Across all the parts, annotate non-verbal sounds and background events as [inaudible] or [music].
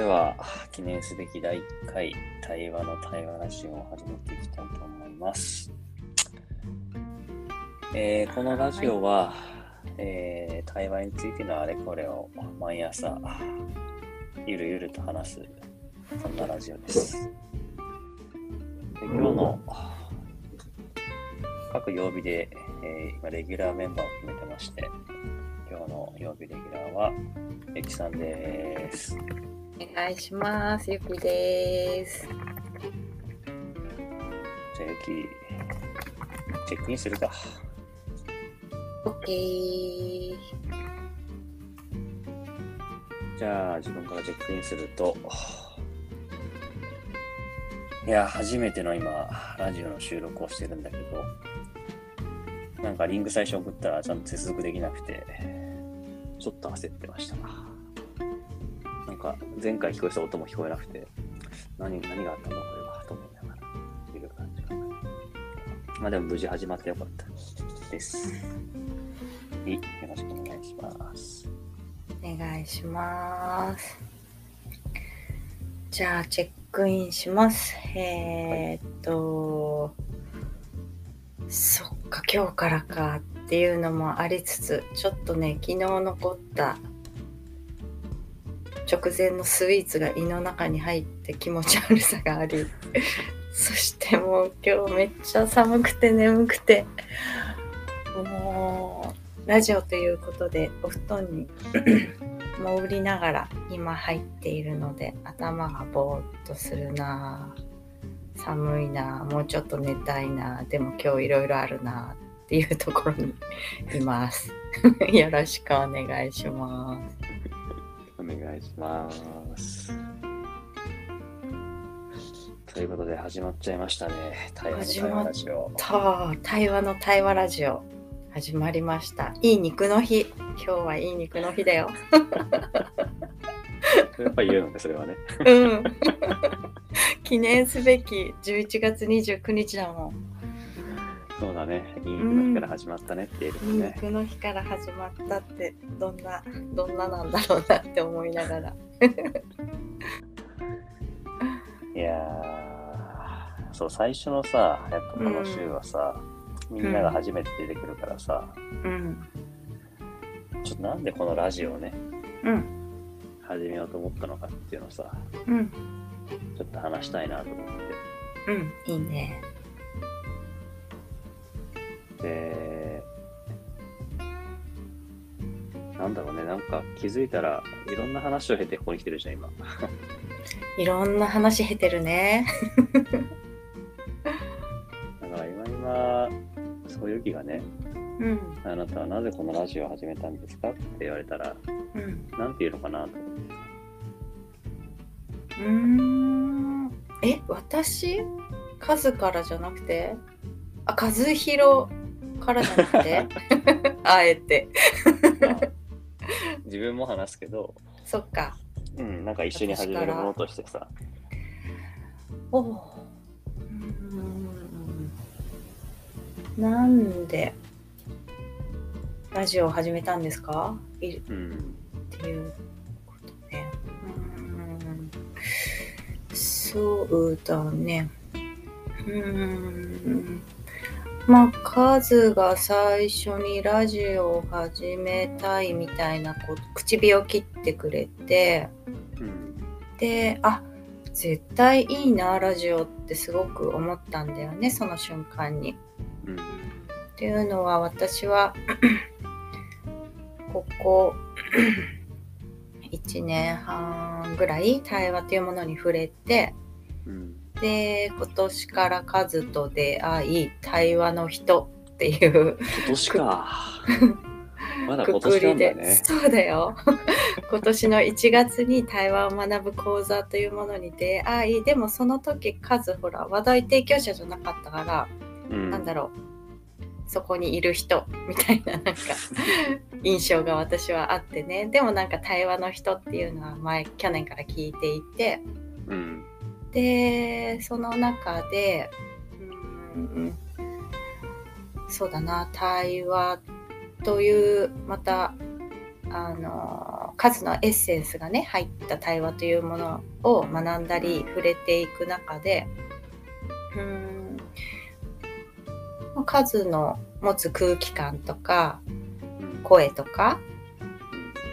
では、記念すべき第1回対話の対話ラジオを始めていきたいと思います。えーこのラジオは、えー対話についてのあれこれを毎朝、ゆるゆると話す、そんなラジオです。で今日の各曜日で、えー今、レギュラーメンバーを決めてまして、今日の曜日レギュラーは、ゆきさんです。お願いします。ゆきです。じゃあ、ゆき、チェックインするか。オッケー。じゃあ、自分からチェックインすると、いや、初めての今、ラジオの収録をしてるんだけど、なんかリンク最初送ったらちゃんと接続できなくて、ちょっと焦ってました。か、前回聞こえた音も聞こえなくて、何何があったんだこれは、と思いながら、いう感じかな。まあでも無事始まってよかったです。はい、よろしくお願いします。お願いします。じゃあ、チェックインします。えー、っと、そっか、今日からかっていうのもありつつ、ちょっとね、昨日残った直前のスイーツが胃の中に入って気持ち悪さがあり、[laughs] そしてもう今日めっちゃ寒くて眠くて、もう、ラジオということでお布団に [clears throat] 潜りながら今入っているので頭がぼーっとするなぁ寒いなぁもうちょっと寝たいなぁでも今日いろいろあるなぁっていうところにいます。[laughs] よろしくお願いします。お願いします。ということで始まっちゃいましたね。対話の対話ラジオ。と対話の対話ラジオ始まりましたいい肉の日今日はいい肉の日だよ [laughs] やっぱり言うのね、それはね。うん [laughs] 記念すべき11月29日だもんそうだね。いい日から始まったねって言えるもんね。肉の日から始まったってどんなどんななんだろうなって思いながら [laughs] いやー、そう、最初のさ、やっぱこの週はさ、みんなが初めて出てくるからさ、うんちょっとなんでこのラジオをね、うん始めようと思ったのかっていうのをさ、うんちょっと話したいなと思って。うんいいねで、なんだろうね、なんか気づいたらいろんな話を経てここに来てるじゃん、今。[laughs] いろんな話経てるね。[laughs] だから今今、そういう気がね、うん。あなたはなぜこのラジオを始めたんですかって言われたら、うん。なんて言うのかなと思って。うーん。え私？カズからじゃなくて？あカズヒロからじゃなくて？[laughs] あえて。ま [laughs] あ自分も話すけど、そっか。うん、なんか一緒に始めるものとしてさ、おう。ーん。なんでラジオを始めたんですか？いうん、っていうことね。うーん。そうだね。うーん。まあ、カズが最初にラジオを始めたいみたいなこ口火を切ってくれて、うん、で、あ絶対いいな、ラジオってすごく思ったんだよね、その瞬間に。うん、っていうのは私は [clears throat] ここ [clears throat] 1年半ぐらい対話というものに触れて、で今年からカズと出会い対話の人っていう今年か。[laughs] まだく今年なんだね。そうだよ。[laughs] 今年の1月に対話を学ぶ講座というものに出会いでもその時カズほら話題提供者じゃなかったからうん、なんだろう。そこにいる人みたいななんか [laughs] 印象が私はあってね。でもなんか対話の人っていうのは前去年から聞いていてうん、でその中でうんそうだな対話というまたあの数のエッセンスがね入った対話というものを学んだり触れていく中でうん数の持つ空気感とか声とか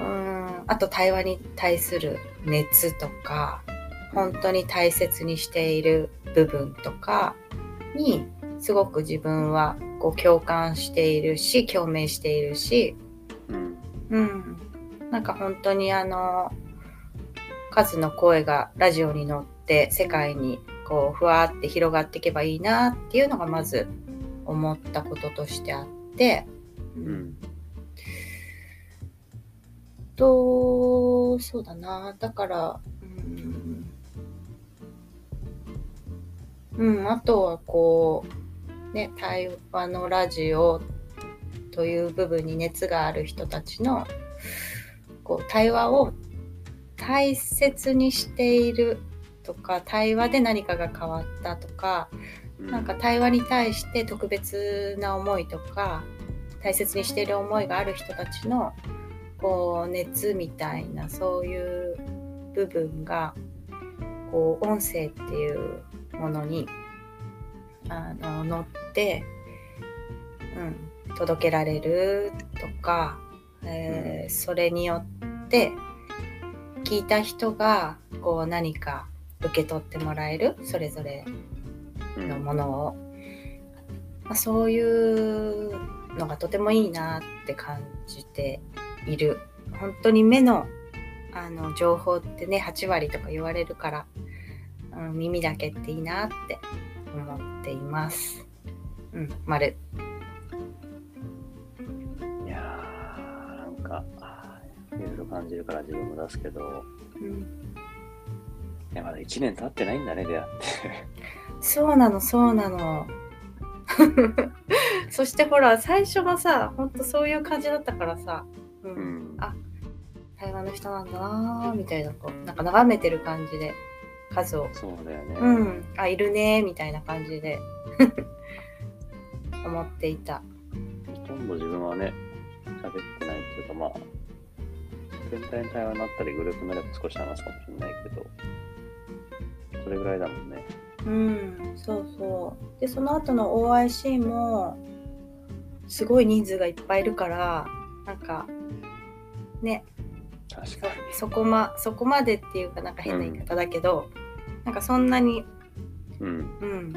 うんあと対話に対する熱とか本当に大切にしている部分とかにすごく自分はこう共感しているし共鳴しているし、うん。うん、なんか本当にあの数の声がラジオに乗って世界にこうふわーって広がっていけばいいなっていうのがまず思ったこととしてあって、ううんん。とそうだな。だからうん、うん、あとはこうね対話のラジオという部分に熱がある人たちのこう対話を大切にしているとか対話で何かが変わったとかうん。なんか対話に対して特別な思いとか大切にしている思いがある人たちのこう熱みたいなそういう部分がこう音声っていうものにあの乗って、うん、届けられるとか、えーそれによって聞いた人がこう何か受け取ってもらえるそれぞれうん。のものを、まあ、そういうのがとてもいいなって感じている。本当に目のあの情報ってね8割とか言われるから、うん、耳だけっていいなって思っています。うん、丸。いやーなんかいろいろ感じるから自分も出すけど。うん、いやまだ1年経ってないんだね出会って。そうなのそうなの。[laughs] そしてほら最初はさほんとそういう感じだったからさ、うん。うん。あ台湾の人なんだなーみたいなこうなんか眺めてる感じで数を。そうだよね、うん。あいるねーみたいな感じで。[laughs] 思っていた。ほとんど自分はね喋ってないっていうかまあ全体の対話になったりグループになれば少し話すかもしれないけどそれぐらいだもんね。うんそうそう。でその後の OIC もすごい人数がいっぱいいるからなんかね確かに。そそこまそこまでっていうかなんか変な言い方だけど、なんかそんなにうん。うん。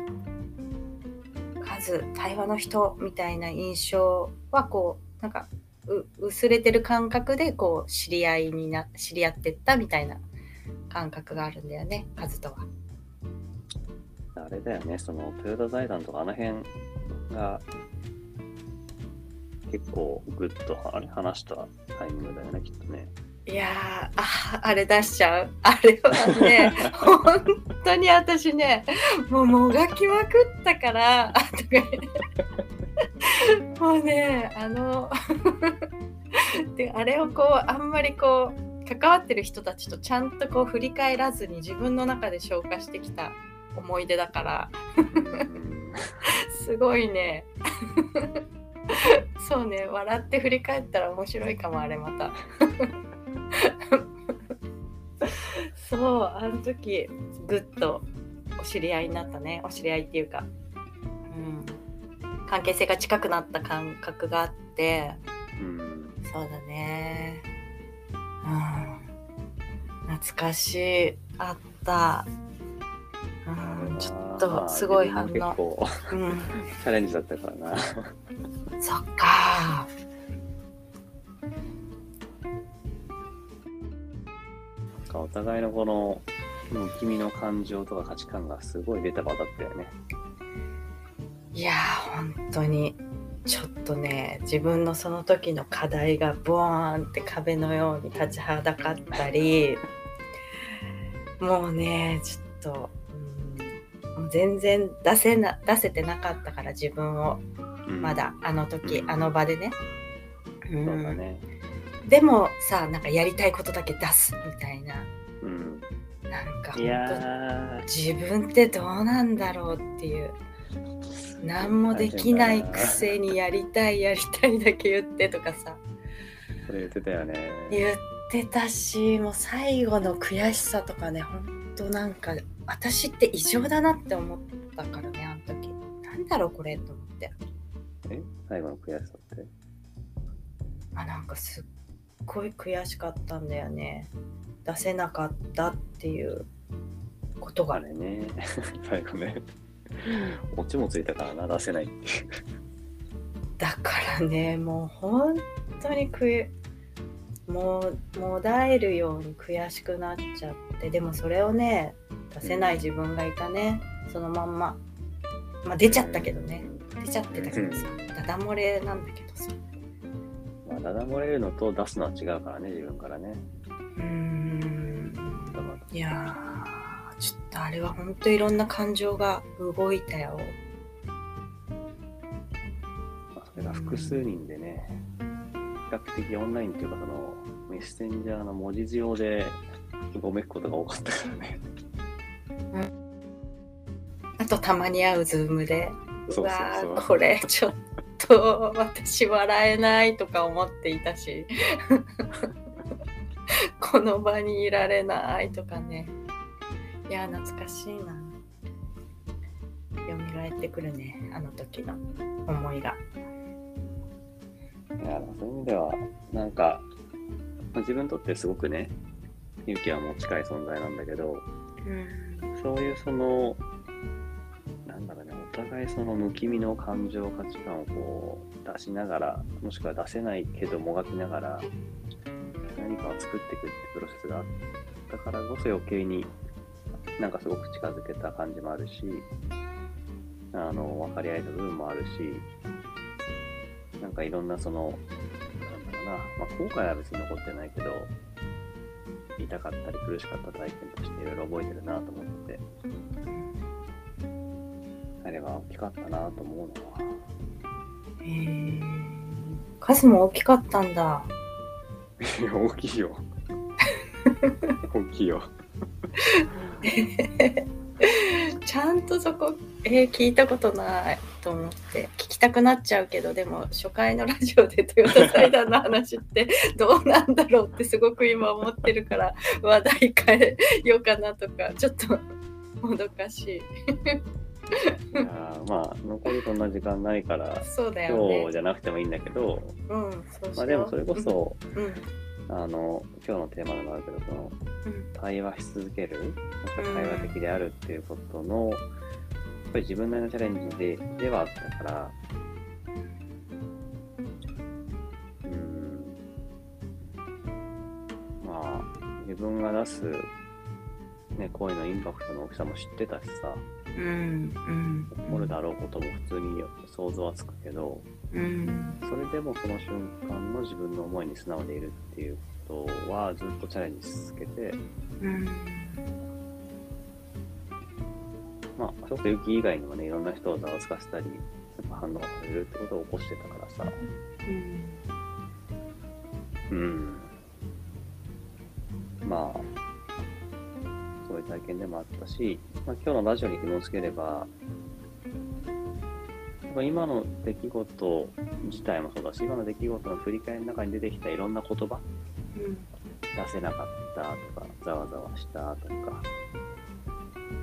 数対話の人みたいな印象はこうなんかう薄れてる感覚でこう知り合いにな知り合ってったみたいな感覚があるんだよね数とは。あれだよね。そのトヨタ財団とかあの辺が結構グッとは話したタイミングだよねきっとねいやーああれ出しちゃう。あれはね [laughs] 本当に私ねもうもがきまくったからもうねあの [laughs] であれをこうあんまりこう関わってる人たちとちゃんとこう振り返らずに自分の中で消化してきた思い出だから。う [laughs] んすごいね。そうね笑って振り返ったら面白いかもあれまたそうあの時ぐっとお知り合いになったね。お知り合いっていうか、うん、関係性が近くなった感覚があって。うん。そうだね。うん。懐かしい。あった。うん。ちょっとすごい反応。結構うん。[laughs] チャレンジだったからな。そっかかお互いのこの、うん君の感情とか価値観がすごい出た場だったよね。いやー本当にちょっとね自分のその時の課題がボーンって壁のように立ちはだかったりもうねちょっと、うん、全然出せな出せてなかったから自分をうんまだあの時、うんあの場でね。うんそうだね。でもさなんかやりたいことだけ出すみたいな。うん。なんか自分ってどうなんだろうっていう。何もできないくせにやりたいやりたいだけ言ってとかさ。それ言ってたよね。言ってたしもう最後の悔しさとかねほんとなんか私って異常だなって思ったからねあの時。なんだろうこれと思って。え？最後の悔しさって？あなんかすっごい悔しかったんだよね。出せなかったっていうことが。あれね、[laughs] 最後ね、オチもついたからな、出せないっていう。だからねもう本当に悔もうもだえるように悔しくなっちゃって。でもそれをね出せない自分がいたね。そのまんま。まあ出ちゃったけどね。出ちゃってたけどさ。ダダ漏れなんだけどさ。まあ、ダダ漏れるのと出すのは違うからね、自分からね。うーん。いやーちょっとあれは本当いろんな感情が動いたよ。まあ、それが複数人でね、比較的オンラインっていうか、そのメッセンジャーの文字上でごめくことが多かったからね。あとたまに会うズームで。そうそうそう。ーこれちょっと私笑えないとか思っていたし。[laughs] この場にいられないとかね。いや懐かしいな。蘇ってくるねあの時の思いが。いや、そういう意味では、なんか、まあ自分にとってすごくね、勇気はもう近い存在なんだけど、うん。そういうその、互いその無気味の感情、価値観をこう出しながら、もしくは出せないけどもがきながら、何かを作っていくってプロセスがあったからこそ余計になんかすごく近づけた感じもあるし、あの、分かり合えた部分もあるし、なんかいろんなその、なんだろうな、まあ、後悔は別に残ってないけど、痛かったり苦しかった体験としていろいろ覚えてるなと思って、あれは大きかったなと思うのは、へえ数も大きかったんだいや、大きいよ。[laughs] 大きいよ。ちゃんとそこ、えー聞いたことないと思って聞きたくなっちゃうけどでも初回のラジオでトヨタ財団の話って [laughs] どうなんだろうってすごく今思ってるから話題変えようかなとかちょっともどかしいいやーまあ、残りそんな時間ないから、そうだよね。今日じゃなくてもいいんだけど、うんそうまあでもそれこそ、うん。うん。あの、今日のテーマでもあるけど、その、対話し続ける、対話的であるっていうことの、やっぱり自分なりのチャレンジでではあったから、うん、まあ、自分が出す、ね、声のインパクトの大きさも知ってたしさ、うんうん起こるだろうことも普通に想像はつくけど、うん。それでもその瞬間の自分の思いに素直でいるっていうことはずっとチャレンジし続けて、うん。まあ、ちょっと雪以外にもね、いろんな人をざわつかせたり、反応がされるってことを起こしてたからさ、うん。まあ、いう体験でもあったし、まあ、今日のラジオに紐付ければ、今の出来事自体もそうだし、今の出来事の振り返りの中に出てきたいろんな言葉、うん出せなかったとか、ざわざわしたとか、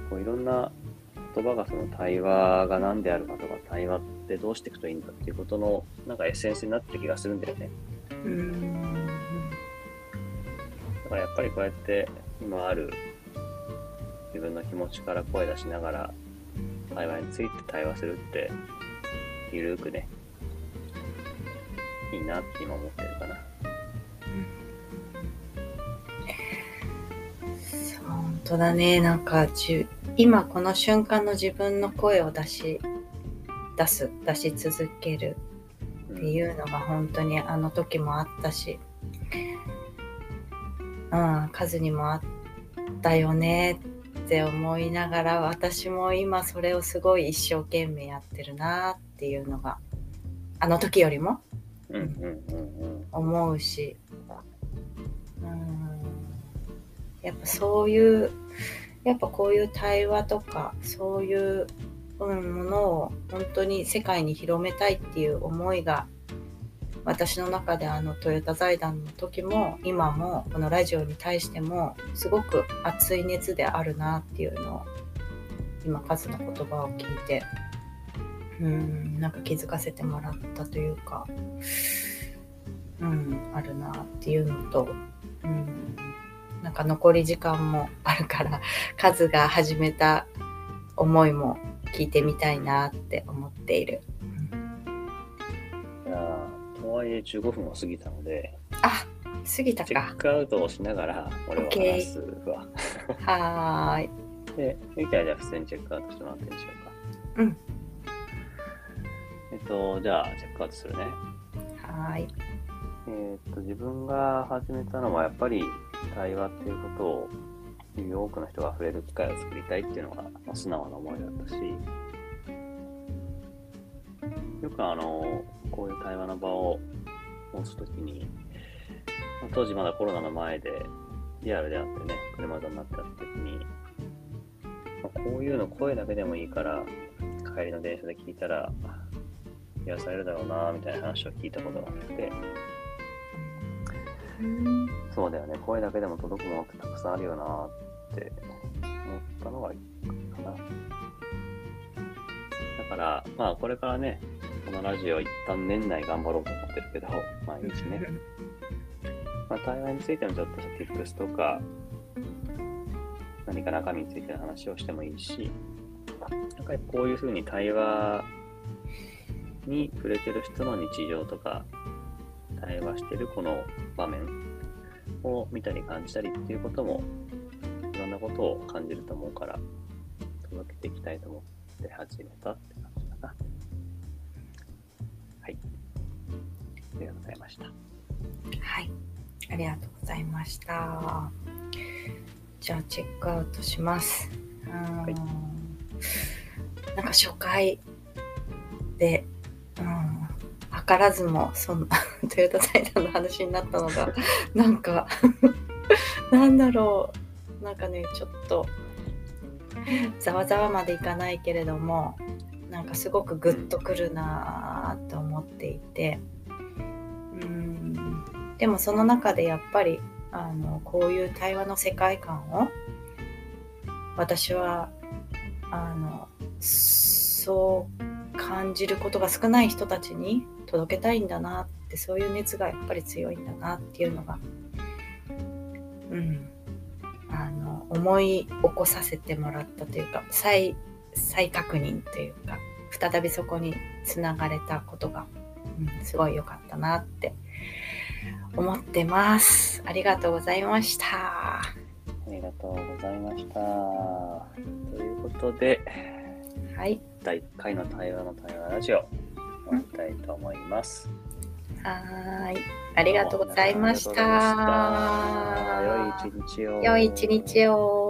こういろんな言葉がその対話が何であるかとか、対話ってどうしていくといいんだっていうことの、なんかエッセンスになってる気がするんだよね。うんだからやっぱりこうやって今ある自分の気持ちから声出しながら対話について対話するってゆるくね。いいなって今思ってるかな。そう本当だね。なんかじゅ今この瞬間の自分の声を出し出す出し続けるっていうのが本当にあの時もあったし、うん、数にもあったよね。って思いながら私も今それをすごい一生懸命やってるなっていうのがあの時よりも思うし、うん、やっぱそういうやっぱこういう対話とかそういう、うん、ものを本当に世界に広めたいっていう思いが私の中であのトヨタ財団の時も今もこのラジオに対してもすごく熱い熱であるなっていうのを今カズの言葉を聞いてうんなんか気づかせてもらったというかうんあるなっていうのとうんなんか残り時間もあるからカズが始めた思いも聞いてみたいなって思っている。はいえ15分を過ぎたので、あ過ぎたチェッか。クアウトをしながら俺は話すわ。はーい。[laughs] で、ゆきはじゃあ普通にチェックアウトしてもらっていいでしょうか。うん。えっと、じゃあチェックアウトするね。はーい。えーっと、自分が始めたのはやっぱり対話っていうことをより多くの人が触れる機会を作りたいっていうのが、まあ、素直な思いだったし、よくあの、こういう対話の場を持つときに、当時まだコロナの前でリアルであってね、車座になってたときに、まあこういうの声だけでもいいから、帰りの電車で聞いたら、癒されるだろうな、みたいな話を聞いたことがあって、そうだよね、声だけでも届くものってたくさんあるよなって思ったのが一個かな。だから、まあこれからね、このラジオ一旦年内頑張ろうと思ってるけど、毎日ね。[laughs] まあ対話についてのちょっとした tips とか、何か中身についての話をしてもいいし、やっぱりこういうふうに対話に触れてる人の日常とか、対話してるこの場面を見たり感じたりっていうことも、いろんなことを感じると思うから、届けていきたいと思って始めたって感じかな。ありがとうございました。はい。ありがとうございました。じゃあチェックアウトします。うーんいなんか初回で、うん、図らずもそんな [laughs] トヨタ財団の話になったのが [laughs] なんか [laughs] なんだろうなんかねちょっとざわざわまでいかないけれどもなんかすごくグッとくるなぁと思っていてうん。でもその中でやっぱりあのこういう対話の世界観を私はあのそう感じることが少ない人たちに届けたいんだなってそういう熱がやっぱり強いんだなっていうのが、うん、あの思い起こさせてもらったというか再再確認というか再びそこにつながれたことが、うん、すごい良かったなって思ってます。ありがとうございました。ありがとうございました。ということで、はい。第1回の対話の対話ラジオ、終わりたいと思います。はーい。ありがとうございました良い一日を。良い一日を。